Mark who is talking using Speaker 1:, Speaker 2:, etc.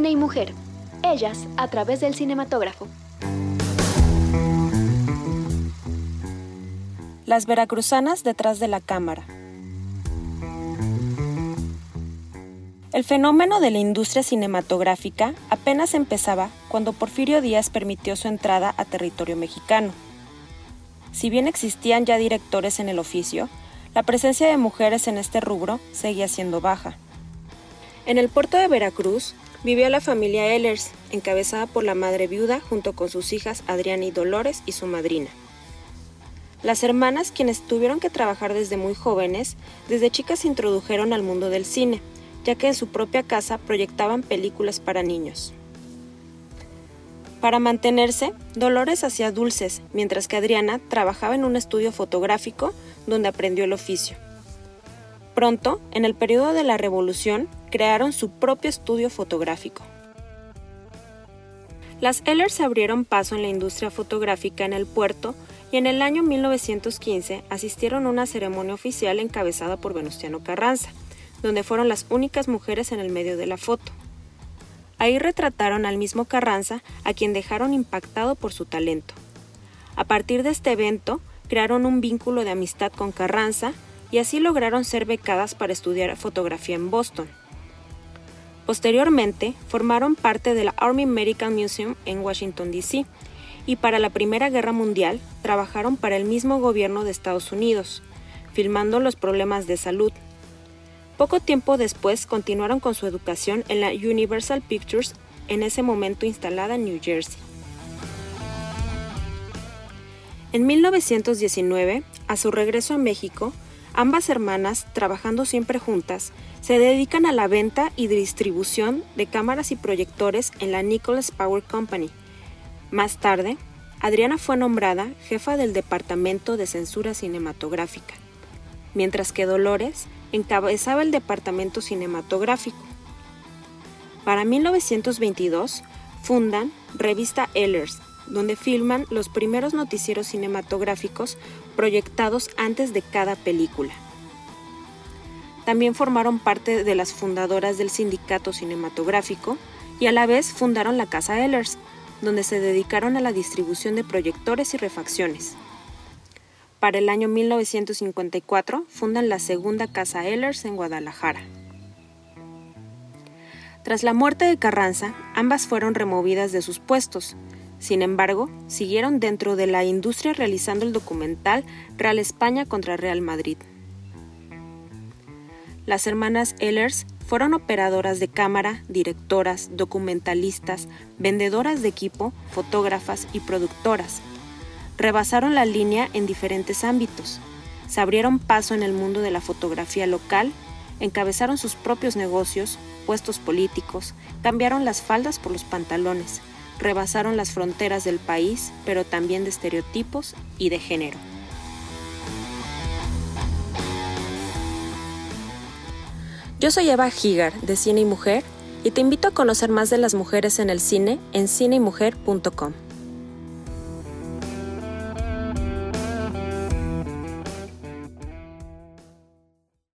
Speaker 1: Cine y Mujer. Ellas a través del cinematógrafo.
Speaker 2: Las veracruzanas detrás de la cámara. El fenómeno de la industria cinematográfica apenas empezaba cuando Porfirio Díaz permitió su entrada a territorio mexicano. Si bien existían ya directores en el oficio, la presencia de mujeres en este rubro seguía siendo baja. En el puerto de Veracruz vivió la familia Ehlers, encabezada por la madre viuda junto con sus hijas Adriana y Dolores y su madrina. Las hermanas, quienes tuvieron que trabajar desde muy jóvenes, desde chicas se introdujeron al mundo del cine, ya que en su propia casa proyectaban películas para niños. Para mantenerse, Dolores hacía dulces, mientras que Adriana trabajaba en un estudio fotográfico donde aprendió el oficio. Pronto, en el periodo de la Revolución, crearon su propio estudio fotográfico. Las Ehlers abrieron paso en la industria fotográfica en el puerto y en el año 1915 asistieron a una ceremonia oficial encabezada por Venustiano Carranza, donde fueron las únicas mujeres en el medio de la foto. Ahí retrataron al mismo Carranza, a quien dejaron impactado por su talento. A partir de este evento, crearon un vínculo de amistad con Carranza y así lograron ser becadas para estudiar fotografía en Boston. Posteriormente, formaron parte de la Army Medical Museum en Washington, D.C., y para la Primera Guerra Mundial trabajaron para el mismo gobierno de Estados Unidos, filmando los problemas de salud. Poco tiempo después continuaron con su educación en la Universal Pictures, en ese momento instalada en New Jersey. En 1919, a su regreso a México, ambas hermanas, trabajando siempre juntas, se dedican a la venta y distribución de cámaras y proyectores en la Nicholas Power Company, más tarde, Adriana fue nombrada jefa del Departamento de Censura Cinematográfica, mientras que Dolores encabezaba el Departamento Cinematográfico. Para 1922 fundan Revista Ehlers, donde filman los primeros noticieros cinematográficos proyectados antes de cada película. También formaron parte de las fundadoras del Sindicato Cinematográfico y a la vez fundaron la Casa Ehlers, donde se dedicaron a la distribución de proyectores y refacciones. Para el año 1954 fundan la segunda Casa Ehlers en Guadalajara. Tras la muerte de Carranza, ambas fueron removidas de sus puestos. Sin embargo, siguieron dentro de la industria realizando el documental Real España contra Real Madrid. Las hermanas Ehlers fueron operadoras de cámara, directoras, documentalistas, vendedoras de equipo, fotógrafas y productoras. Rebasaron la línea en diferentes ámbitos. Se abrieron paso en el mundo de la fotografía local, encabezaron sus propios negocios, puestos políticos, cambiaron las faldas por los pantalones, rebasaron las fronteras del país, pero también de estereotipos y de género. Yo soy Eva Higar de Cine y Mujer y te invito a conocer más de las mujeres en el cine en cineymujer.com.